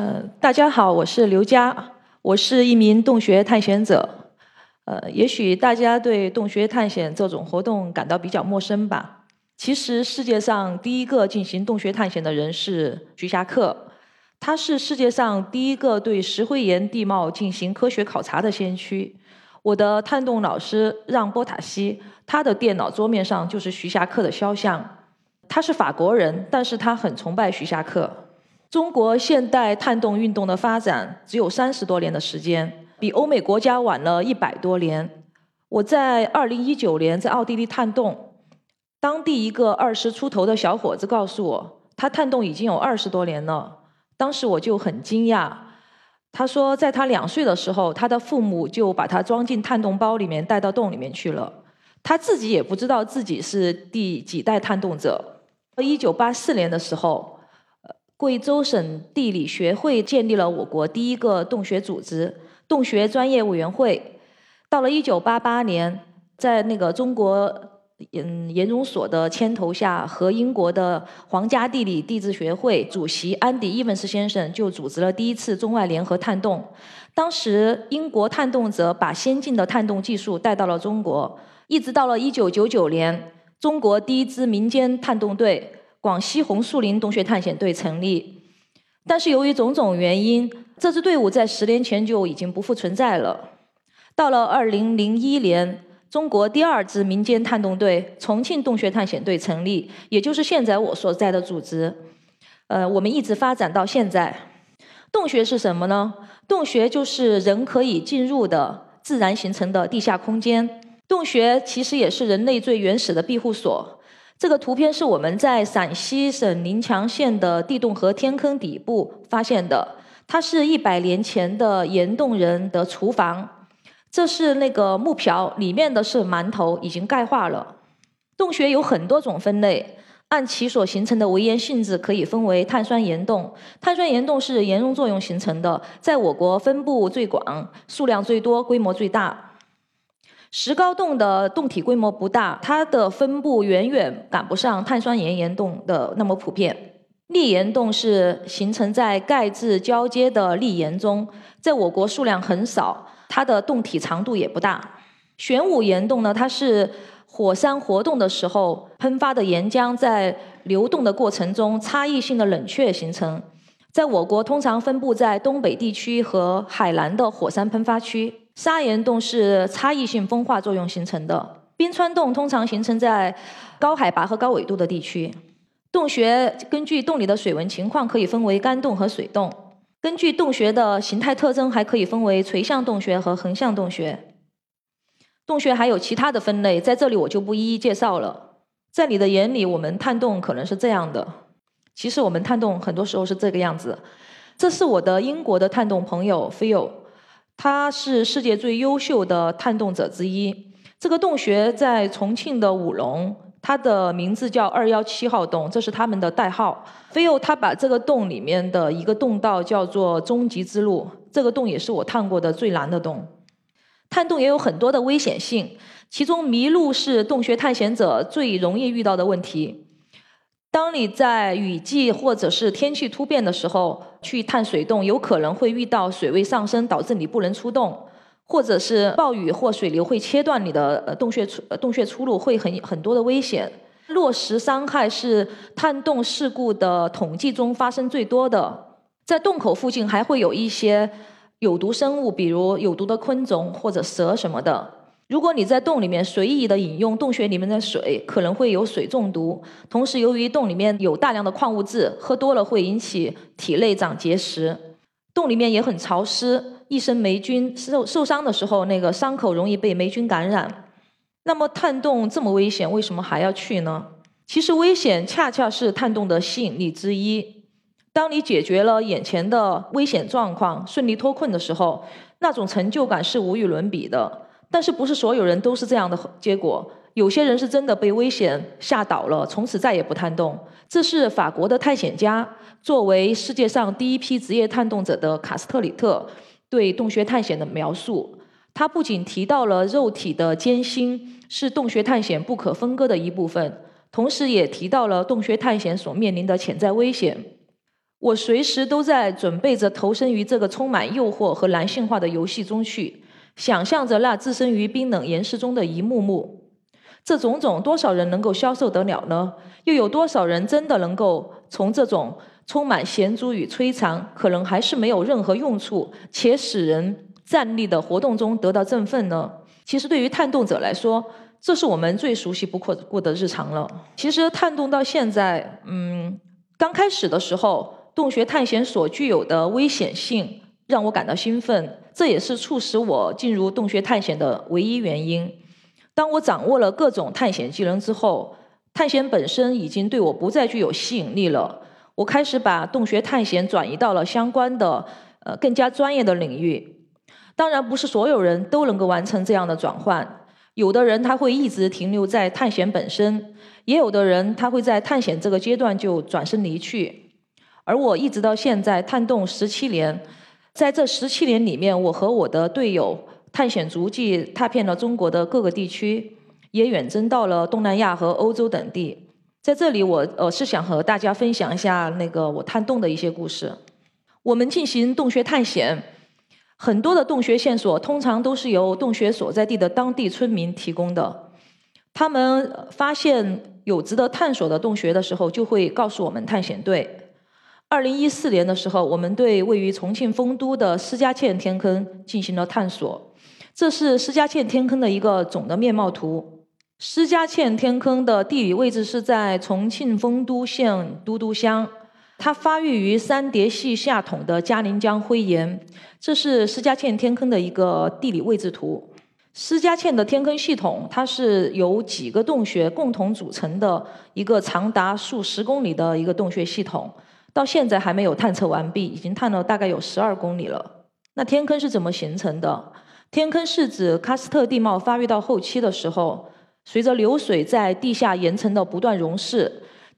呃，大家好，我是刘佳，我是一名洞穴探险者。呃，也许大家对洞穴探险这种活动感到比较陌生吧。其实，世界上第一个进行洞穴探险的人是徐霞客，他是世界上第一个对石灰岩地貌进行科学考察的先驱。我的探洞老师让波塔西，他的电脑桌面上就是徐霞客的肖像。他是法国人，但是他很崇拜徐霞客。中国现代探洞运动的发展只有三十多年的时间，比欧美国家晚了一百多年。我在二零一九年在奥地利探洞，当地一个二十出头的小伙子告诉我，他探洞已经有二十多年了。当时我就很惊讶。他说，在他两岁的时候，他的父母就把他装进探洞包里面带到洞里面去了。他自己也不知道自己是第几代探洞者。一九八四年的时候。贵州省地理学会建立了我国第一个洞穴组织——洞穴专业委员会。到了一九八八年，在那个中国嗯研究所的牵头下，和英国的皇家地理地质学会主席安迪·伊文斯先生就组织了第一次中外联合探洞。当时，英国探洞者把先进的探洞技术带到了中国。一直到了一九九九年，中国第一支民间探洞队。广西红树林洞穴探险队成立，但是由于种种原因，这支队伍在十年前就已经不复存在了。到了二零零一年，中国第二支民间探洞队——重庆洞穴探险队成立，也就是现在我所在的组织。呃，我们一直发展到现在。洞穴是什么呢？洞穴就是人可以进入的自然形成的地下空间。洞穴其实也是人类最原始的庇护所。这个图片是我们在陕西省宁强县的地洞河天坑底部发现的，它是一百年前的岩洞人的厨房。这是那个木瓢，里面的是馒头，已经钙化了。洞穴有很多种分类，按其所形成的围岩性质，可以分为碳酸岩洞。碳酸岩洞是岩溶作用形成的，在我国分布最广，数量最多，规模最大。石膏洞的洞体规模不大，它的分布远远赶不上碳酸盐岩洞的那么普遍。砾岩洞是形成在钙质交接的砾岩中，在我国数量很少，它的洞体长度也不大。玄武岩洞呢，它是火山活动的时候喷发的岩浆在流动的过程中差异性的冷却形成，在我国通常分布在东北地区和海南的火山喷发区。砂岩洞是差异性风化作用形成的，冰川洞通常形成在高海拔和高纬度的地区。洞穴根据洞里的水文情况，可以分为干洞和水洞。根据洞穴的形态特征，还可以分为垂向洞穴和横向洞穴。洞穴还有其他的分类，在这里我就不一一介绍了。在你的眼里，我们探洞可能是这样的，其实我们探洞很多时候是这个样子。这是我的英国的探洞朋友 Phil。他是世界最优秀的探洞者之一。这个洞穴在重庆的武隆，它的名字叫二幺七号洞，这是他们的代号。菲欧他把这个洞里面的一个洞道叫做终极之路，这个洞也是我探过的最难的洞。探洞也有很多的危险性，其中迷路是洞穴探险者最容易遇到的问题。当你在雨季或者是天气突变的时候去探水洞，有可能会遇到水位上升，导致你不能出洞，或者是暴雨或水流会切断你的呃洞穴出洞穴出路，会很很多的危险。落石伤害是探洞事故的统计中发生最多的。在洞口附近还会有一些有毒生物，比如有毒的昆虫或者蛇什么的。如果你在洞里面随意的饮用洞穴里面的水，可能会有水中毒。同时，由于洞里面有大量的矿物质，喝多了会引起体内长结石。洞里面也很潮湿，一身霉菌，受受伤的时候，那个伤口容易被霉菌感染。那么，探洞这么危险，为什么还要去呢？其实，危险恰恰是探洞的吸引力之一。当你解决了眼前的危险状况，顺利脱困的时候，那种成就感是无与伦比的。但是不是所有人都是这样的结果？有些人是真的被危险吓倒了，从此再也不探洞。这是法国的探险家，作为世界上第一批职业探洞者的卡斯特里特对洞穴探险的描述。他不仅提到了肉体的艰辛是洞穴探险不可分割的一部分，同时也提到了洞穴探险所面临的潜在危险。我随时都在准备着投身于这个充满诱惑和男性化的游戏中去，想象着那置身于冰冷岩石中的一幕幕。这种种，多少人能够消受得了呢？又有多少人真的能够从这种充满险阻与摧残，可能还是没有任何用处且使人站立的活动中得到振奋呢？其实，对于探洞者来说，这是我们最熟悉不过过的日常了。其实，探洞到现在，嗯，刚开始的时候。洞穴探险所具有的危险性让我感到兴奋，这也是促使我进入洞穴探险的唯一原因。当我掌握了各种探险技能之后，探险本身已经对我不再具有吸引力了。我开始把洞穴探险转移到了相关的、呃更加专业的领域。当然，不是所有人都能够完成这样的转换。有的人他会一直停留在探险本身，也有的人他会在探险这个阶段就转身离去。而我一直到现在探洞十七年，在这十七年里面，我和我的队友探险足迹踏遍了中国的各个地区，也远征到了东南亚和欧洲等地。在这里，我呃是想和大家分享一下那个我探洞的一些故事。我们进行洞穴探险，很多的洞穴线索通常都是由洞穴所在地的当地村民提供的。他们发现有值得探索的洞穴的时候，就会告诉我们探险队。二零一四年的时候，我们对位于重庆丰都的施家堑天坑进行了探索。这是施家堑天坑的一个总的面貌图。施家堑天坑的地理位置是在重庆丰都县都督乡，它发育于三叠系下统的嘉陵江灰岩。这是施家堑天坑的一个地理位置图。施家堑的天坑系统，它是由几个洞穴共同组成的一个长达数十公里的一个洞穴系统。到现在还没有探测完毕，已经探了大概有十二公里了。那天坑是怎么形成的？天坑是指喀斯特地貌发育到后期的时候，随着流水在地下岩层的不断溶蚀，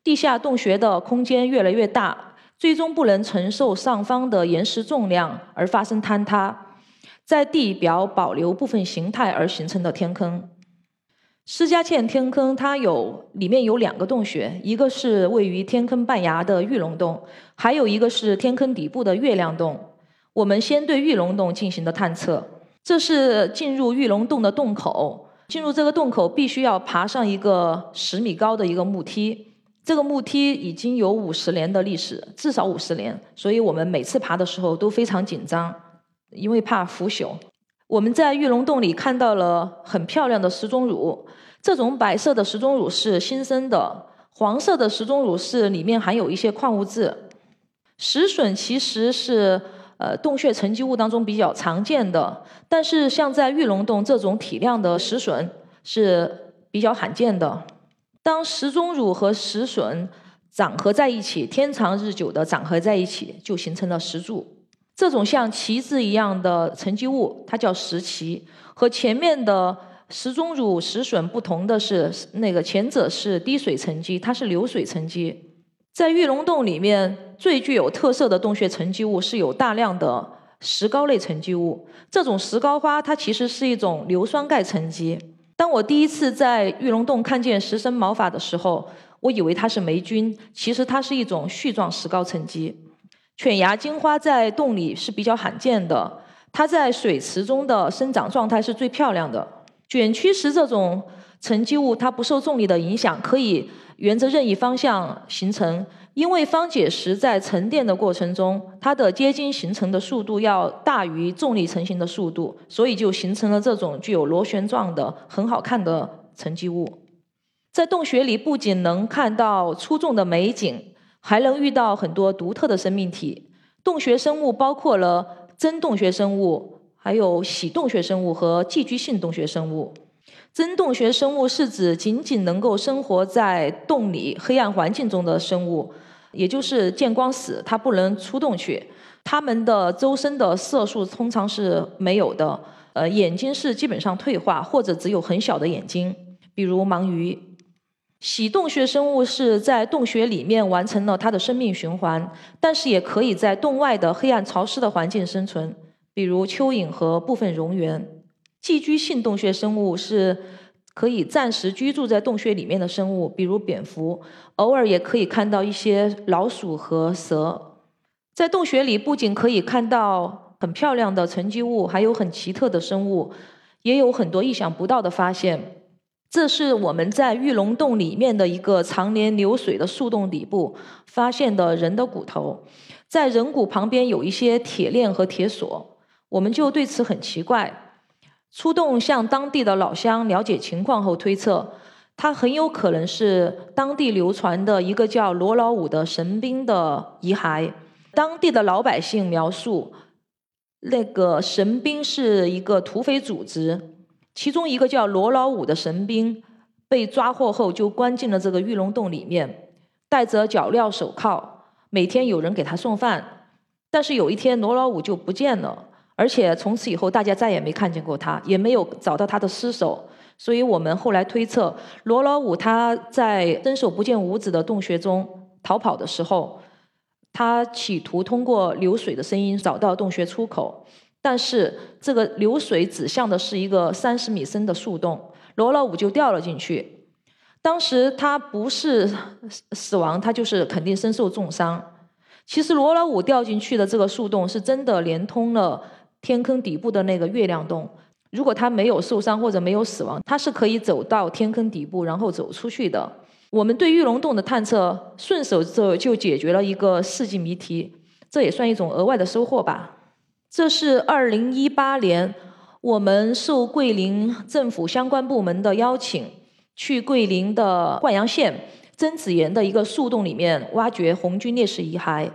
地下洞穴的空间越来越大，最终不能承受上方的岩石重量而发生坍塌，在地表保留部分形态而形成的天坑。施家堑天坑，它有里面有两个洞穴，一个是位于天坑半崖的玉龙洞，还有一个是天坑底部的月亮洞。我们先对玉龙洞进行的探测，这是进入玉龙洞的洞口。进入这个洞口必须要爬上一个十米高的一个木梯，这个木梯已经有五十年的历史，至少五十年，所以我们每次爬的时候都非常紧张，因为怕腐朽。我们在玉龙洞里看到了很漂亮的石钟乳，这种白色的石钟乳是新生的，黄色的石钟乳是里面含有一些矿物质。石笋其实是呃洞穴沉积物当中比较常见的，但是像在玉龙洞这种体量的石笋是比较罕见的。当石钟乳和石笋长合在一起，天长日久的长合在一起，就形成了石柱。这种像旗子一样的沉积物，它叫石旗。和前面的石钟乳、石笋不同的是，那个前者是滴水沉积，它是流水沉积。在玉龙洞里面，最具有特色的洞穴沉积物是有大量的石膏类沉积物。这种石膏花，它其实是一种硫酸钙沉积。当我第一次在玉龙洞看见石生毛发的时候，我以为它是霉菌，其实它是一种絮状石膏沉积。犬牙金花在洞里是比较罕见的，它在水池中的生长状态是最漂亮的。卷曲石这种沉积物，它不受重力的影响，可以沿着任意方向形成。因为方解石在沉淀的过程中，它的结晶形成的速度要大于重力成型的速度，所以就形成了这种具有螺旋状的很好看的沉积物。在洞穴里，不仅能看到出众的美景。还能遇到很多独特的生命体。洞穴生物包括了真洞穴生物，还有喜洞穴生物和寄居性洞穴生物。真洞穴生物是指仅仅能够生活在洞里黑暗环境中的生物，也就是见光死，它不能出洞去。它们的周身的色素通常是没有的，呃，眼睛是基本上退化或者只有很小的眼睛，比如盲鱼。喜洞穴生物是在洞穴里面完成了它的生命循环，但是也可以在洞外的黑暗潮湿的环境生存，比如蚯蚓和部分蝾螈。寄居性洞穴生物是可以暂时居住在洞穴里面的生物，比如蝙蝠，偶尔也可以看到一些老鼠和蛇。在洞穴里不仅可以看到很漂亮的沉积物，还有很奇特的生物，也有很多意想不到的发现。这是我们在玉龙洞里面的一个常年流水的树洞底部发现的人的骨头，在人骨旁边有一些铁链和铁锁，我们就对此很奇怪。出动向当地的老乡了解情况后推测，它很有可能是当地流传的一个叫罗老五的神兵的遗骸。当地的老百姓描述，那个神兵是一个土匪组织。其中一个叫罗老五的神兵被抓获后，就关进了这个玉龙洞里面，戴着脚镣手铐，每天有人给他送饭。但是有一天，罗老五就不见了，而且从此以后，大家再也没看见过他，也没有找到他的尸首。所以我们后来推测，罗老五他在伸手不见五指的洞穴中逃跑的时候，他企图通过流水的声音找到洞穴出口。但是这个流水指向的是一个三十米深的树洞，罗老五就掉了进去。当时他不是死亡，他就是肯定身受重伤。其实罗老五掉进去的这个树洞是真的连通了天坑底部的那个月亮洞。如果他没有受伤或者没有死亡，他是可以走到天坑底部然后走出去的。我们对玉龙洞的探测，顺手就就解决了一个世纪谜题，这也算一种额外的收获吧。这是二零一八年，我们受桂林政府相关部门的邀请，去桂林的灌阳县曾子岩的一个树洞里面挖掘红军烈士遗骸。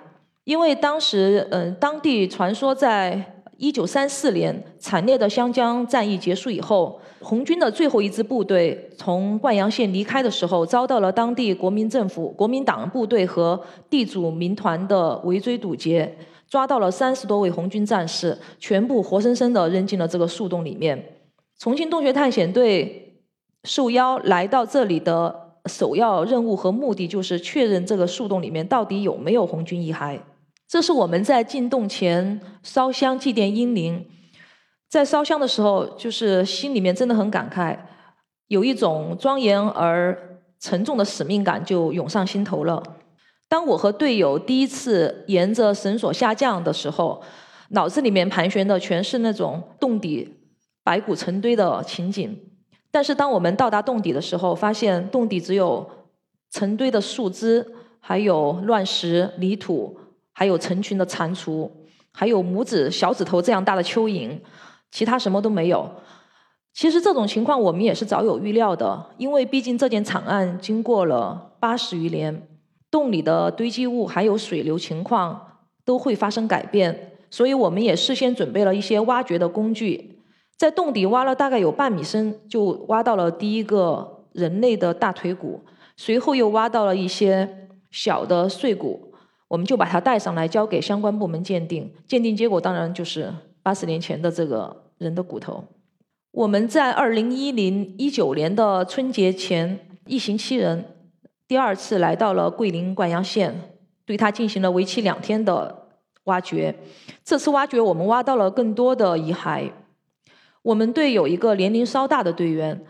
因为当时，嗯，当地传说在一九三四年惨烈的湘江战役结束以后，红军的最后一支部队从灌阳县离开的时候，遭到了当地国民政府、国民党部队和地主民团的围追堵截。抓到了三十多位红军战士，全部活生生的扔进了这个树洞里面。重庆洞穴探险队受邀来到这里的首要任务和目的，就是确认这个树洞里面到底有没有红军遗骸。这是我们在进洞前烧香祭奠英灵，在烧香的时候，就是心里面真的很感慨，有一种庄严而沉重的使命感就涌上心头了。当我和队友第一次沿着绳索下降的时候，脑子里面盘旋的全是那种洞底白骨成堆的情景。但是当我们到达洞底的时候，发现洞底只有成堆的树枝，还有乱石、泥土，还有成群的蟾蜍，还有拇指、小指头这样大的蚯蚓，其他什么都没有。其实这种情况我们也是早有预料的，因为毕竟这件惨案经过了八十余年。洞里的堆积物还有水流情况都会发生改变，所以我们也事先准备了一些挖掘的工具，在洞底挖了大概有半米深，就挖到了第一个人类的大腿骨，随后又挖到了一些小的碎骨，我们就把它带上来交给相关部门鉴定，鉴定结果当然就是八十年前的这个人的骨头。我们在二零一零一九年的春节前一行七人。第二次来到了桂林灌阳县，对他进行了为期两天的挖掘。这次挖掘，我们挖到了更多的遗骸。我们队有一个年龄稍大的队员，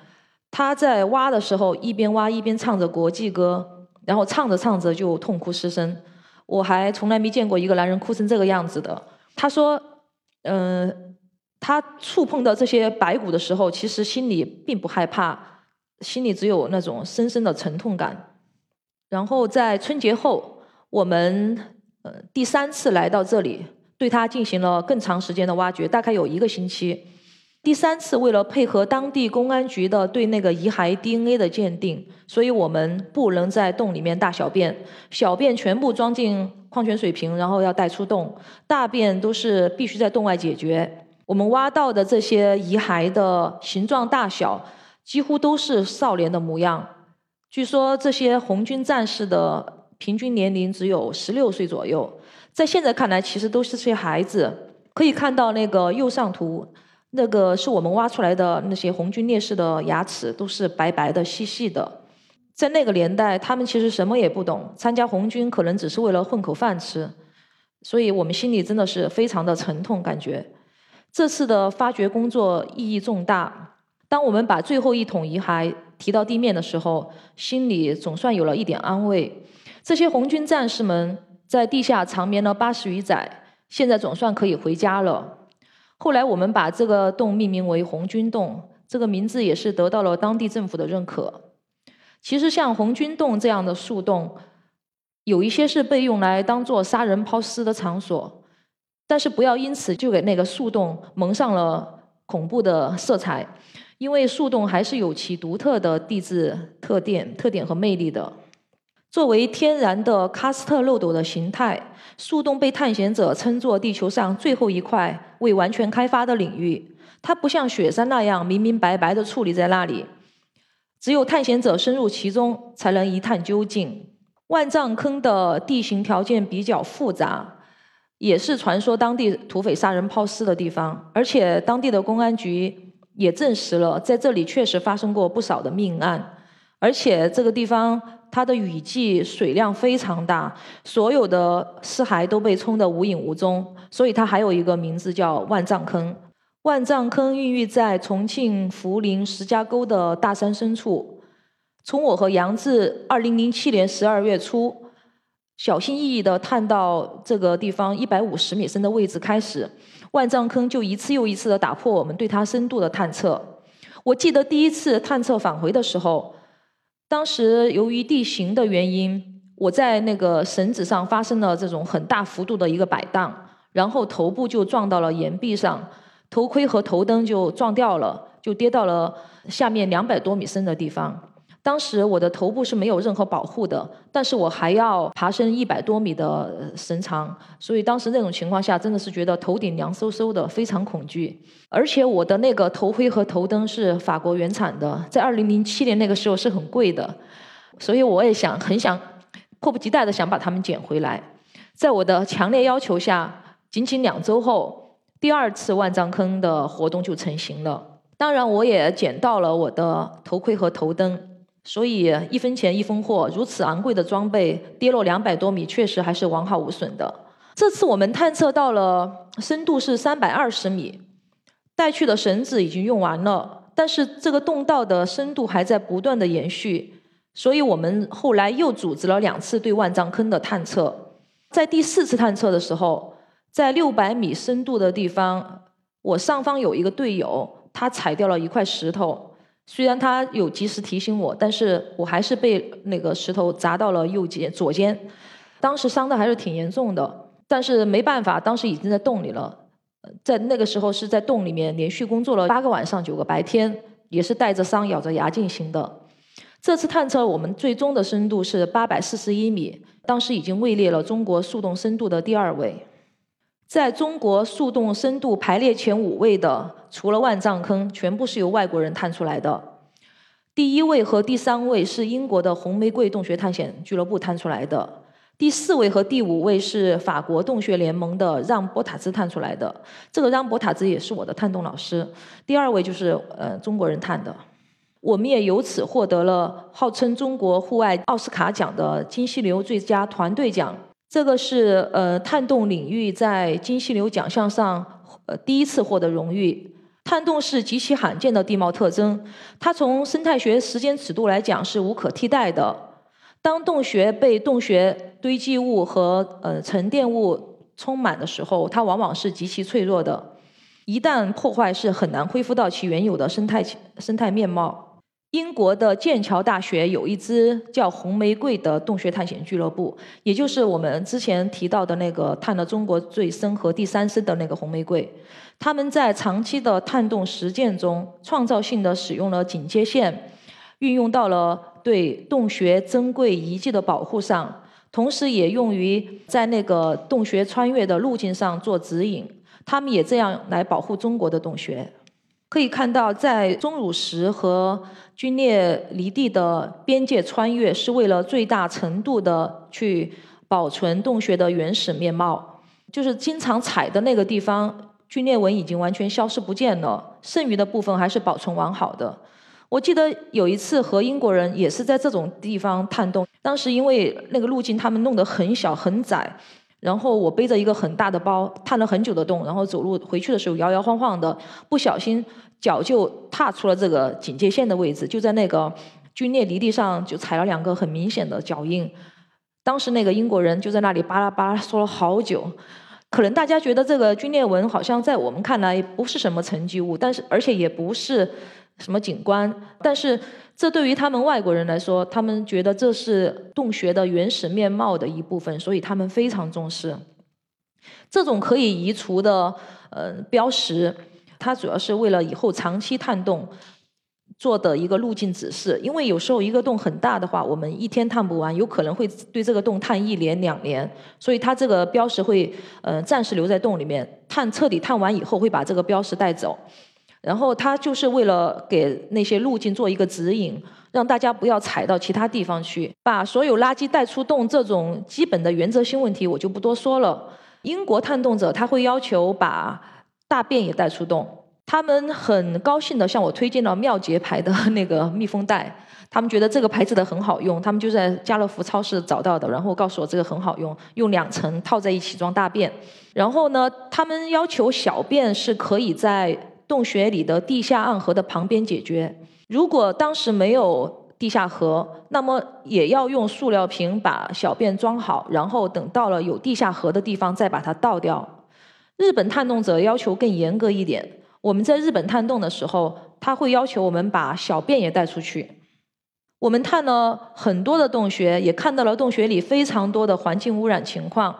他在挖的时候一边挖一边唱着国际歌，然后唱着唱着就痛哭失声。我还从来没见过一个男人哭成这个样子的。他说：“嗯，他触碰到这些白骨的时候，其实心里并不害怕，心里只有那种深深的沉痛感。”然后在春节后，我们呃第三次来到这里，对它进行了更长时间的挖掘，大概有一个星期。第三次为了配合当地公安局的对那个遗骸 DNA 的鉴定，所以我们不能在洞里面大小便，小便全部装进矿泉水瓶，然后要带出洞，大便都是必须在洞外解决。我们挖到的这些遗骸的形状大小，几乎都是少年的模样。据说这些红军战士的平均年龄只有十六岁左右，在现在看来，其实都是些孩子。可以看到那个右上图，那个是我们挖出来的那些红军烈士的牙齿，都是白白的、细细的。在那个年代，他们其实什么也不懂，参加红军可能只是为了混口饭吃。所以我们心里真的是非常的沉痛，感觉这次的发掘工作意义重大。当我们把最后一桶遗骸。提到地面的时候，心里总算有了一点安慰。这些红军战士们在地下长眠了八十余载，现在总算可以回家了。后来我们把这个洞命名为红军洞，这个名字也是得到了当地政府的认可。其实像红军洞这样的树洞，有一些是被用来当做杀人抛尸的场所，但是不要因此就给那个树洞蒙上了恐怖的色彩，因为树洞还是有其独特的地质特点、特点和魅力的。作为天然的喀斯特漏斗的形态，树洞被探险者称作地球上最后一块未完全开发的领域。它不像雪山那样明明白白的矗立在那里，只有探险者深入其中，才能一探究竟。万丈坑的地形条件比较复杂，也是传说当地土匪杀人抛尸的地方，而且当地的公安局也证实了，在这里确实发生过不少的命案，而且这个地方。它的雨季水量非常大，所有的尸骸都被冲得无影无踪，所以它还有一个名字叫万丈坑。万丈坑孕育在重庆涪陵石家沟的大山深处。从我和杨志二零零七年十二月初小心翼翼地探到这个地方一百五十米深的位置开始，万丈坑就一次又一次地打破我们对它深度的探测。我记得第一次探测返回的时候。当时由于地形的原因，我在那个绳子上发生了这种很大幅度的一个摆荡，然后头部就撞到了岩壁上，头盔和头灯就撞掉了，就跌到了下面两百多米深的地方。当时我的头部是没有任何保护的，但是我还要爬升一百多米的绳长，所以当时那种情况下真的是觉得头顶凉飕飕的，非常恐惧。而且我的那个头盔和头灯是法国原产的，在二零零七年那个时候是很贵的，所以我也想很想迫不及待的想把它们捡回来。在我的强烈要求下，仅仅两周后，第二次万丈坑的活动就成型了。当然，我也捡到了我的头盔和头灯。所以一分钱一分货，如此昂贵的装备跌落两百多米，确实还是完好无损的。这次我们探测到了深度是三百二十米，带去的绳子已经用完了，但是这个洞道的深度还在不断的延续，所以我们后来又组织了两次对万丈坑的探测。在第四次探测的时候，在六百米深度的地方，我上方有一个队友，他踩掉了一块石头。虽然他有及时提醒我，但是我还是被那个石头砸到了右肩、左肩，当时伤的还是挺严重的。但是没办法，当时已经在洞里了，在那个时候是在洞里面连续工作了八个晚上、九个白天，也是带着伤、咬着牙进行的。这次探测我们最终的深度是八百四十一米，当时已经位列了中国速洞深度的第二位。在中国树洞深度排列前五位的，除了万丈坑，全部是由外国人探出来的。第一位和第三位是英国的红玫瑰洞穴探险俱乐部探出来的。第四位和第五位是法国洞穴联盟的让波塔兹探出来的。这个让波塔兹也是我的探洞老师。第二位就是呃中国人探的。我们也由此获得了号称中国户外奥斯卡奖的金犀牛最佳团队奖。这个是呃探洞领域在金犀牛奖项上呃第一次获得荣誉。探洞是极其罕见的地貌特征，它从生态学时间尺度来讲是无可替代的。当洞穴被洞穴堆积物和呃沉淀物充满的时候，它往往是极其脆弱的，一旦破坏是很难恢复到其原有的生态生态面貌。英国的剑桥大学有一支叫“红玫瑰”的洞穴探险俱乐部，也就是我们之前提到的那个探了中国最深和第三深的那个红玫瑰。他们在长期的探洞实践中，创造性的使用了警戒线，运用到了对洞穴珍贵遗迹的保护上，同时也用于在那个洞穴穿越的路径上做指引。他们也这样来保护中国的洞穴。可以看到，在钟乳石和龟裂离地的边界穿越，是为了最大程度的去保存洞穴的原始面貌。就是经常踩的那个地方，龟裂纹已经完全消失不见了，剩余的部分还是保存完好的。我记得有一次和英国人也是在这种地方探洞，当时因为那个路径他们弄得很小很窄。然后我背着一个很大的包，探了很久的洞，然后走路回去的时候摇摇晃晃的，不小心脚就踏出了这个警戒线的位置，就在那个龟裂离地上就踩了两个很明显的脚印。当时那个英国人就在那里巴拉巴拉说了好久。可能大家觉得这个龟裂纹好像在我们看来不是什么沉积物，但是而且也不是什么景观，但是这对于他们外国人来说，他们觉得这是洞穴的原始面貌的一部分，所以他们非常重视这种可以移除的呃标识。它主要是为了以后长期探洞。做的一个路径指示，因为有时候一个洞很大的话，我们一天探不完，有可能会对这个洞探一年两年，所以它这个标识会呃暂时留在洞里面，探彻底探完以后会把这个标识带走，然后他就是为了给那些路径做一个指引，让大家不要踩到其他地方去，把所有垃圾带出洞这种基本的原则性问题我就不多说了。英国探洞者他会要求把大便也带出洞。他们很高兴的向我推荐了妙洁牌的那个密封袋，他们觉得这个牌子的很好用，他们就在家乐福超市找到的，然后告诉我这个很好用，用两层套在一起装大便。然后呢，他们要求小便是可以在洞穴里的地下暗河的旁边解决。如果当时没有地下河，那么也要用塑料瓶把小便装好，然后等到了有地下河的地方再把它倒掉。日本探洞者要求更严格一点。我们在日本探洞的时候，他会要求我们把小便也带出去。我们探了很多的洞穴，也看到了洞穴里非常多的环境污染情况。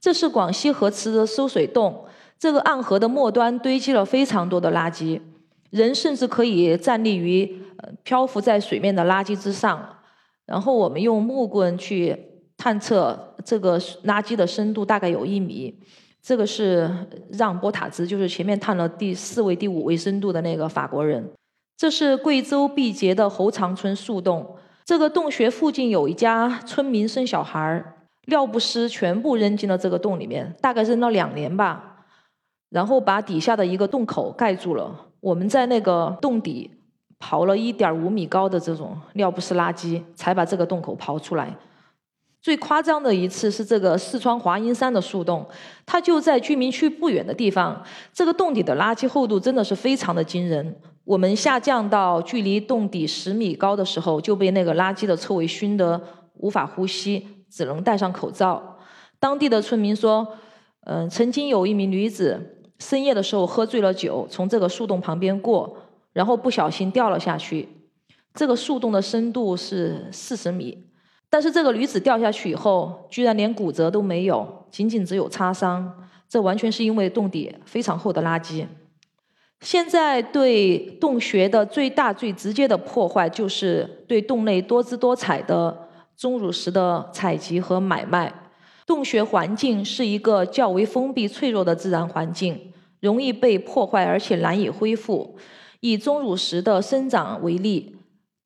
这是广西河池的收水洞，这个暗河的末端堆积了非常多的垃圾，人甚至可以站立于漂浮在水面的垃圾之上。然后我们用木棍去探测这个垃圾的深度，大概有一米。这个是让波塔兹，就是前面探了第四位、第五位深度的那个法国人。这是贵州毕节的侯长村树洞，这个洞穴附近有一家村民生小孩儿，尿不湿全部扔进了这个洞里面，大概扔了两年吧，然后把底下的一个洞口盖住了。我们在那个洞底刨了一点五米高的这种尿不湿垃圾，才把这个洞口刨出来。最夸张的一次是这个四川华阴山的树洞，它就在居民区不远的地方。这个洞底的垃圾厚度真的是非常的惊人。我们下降到距离洞底十米高的时候，就被那个垃圾的臭味熏得无法呼吸，只能戴上口罩。当地的村民说，嗯，曾经有一名女子深夜的时候喝醉了酒，从这个树洞旁边过，然后不小心掉了下去。这个树洞的深度是四十米。但是这个女子掉下去以后，居然连骨折都没有，仅仅只有擦伤。这完全是因为洞底非常厚的垃圾。现在对洞穴的最大、最直接的破坏，就是对洞内多姿多彩的钟乳石的采集和买卖。洞穴环境是一个较为封闭、脆弱的自然环境，容易被破坏，而且难以恢复。以钟乳石的生长为例。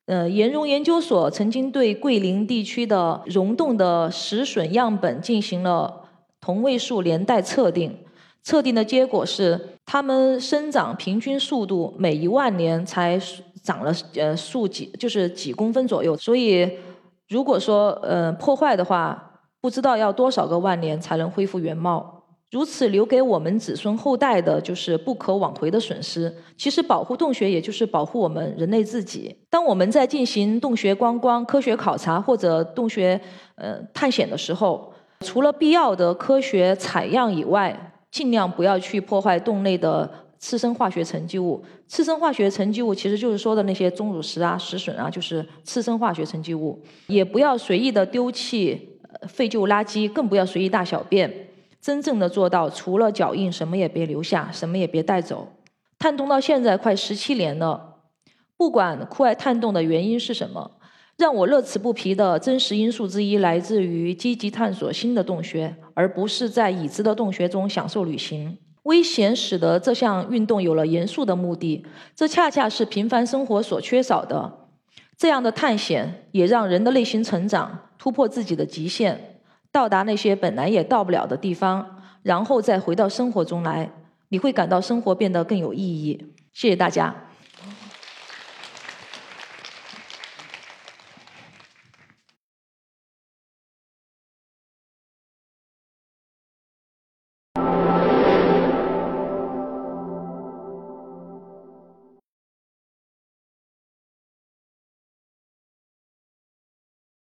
呃，岩溶研究所曾经对桂林地区的溶洞的石笋样本进行了同位素连带测定，测定的结果是，它们生长平均速度每一万年才长了呃数几，就是几公分左右。所以，如果说呃破坏的话，不知道要多少个万年才能恢复原貌。如此留给我们子孙后代的，就是不可挽回的损失。其实，保护洞穴也就是保护我们人类自己。当我们在进行洞穴观光、科学考察或者洞穴呃探险的时候，除了必要的科学采样以外，尽量不要去破坏洞内的次生化学沉积物。次生化学沉积物其实就是说的那些钟乳石啊、石笋啊，就是次生化学沉积物。也不要随意的丢弃废旧垃圾，更不要随意大小便。真正的做到，除了脚印，什么也别留下，什么也别带走。探洞到现在快十七年了，不管酷爱探洞的原因是什么，让我乐此不疲的真实因素之一，来自于积极探索新的洞穴，而不是在已知的洞穴中享受旅行。危险使得这项运动有了严肃的目的，这恰恰是平凡生活所缺少的。这样的探险也让人的内心成长，突破自己的极限。到达那些本来也到不了的地方，然后再回到生活中来，你会感到生活变得更有意义。谢谢大家。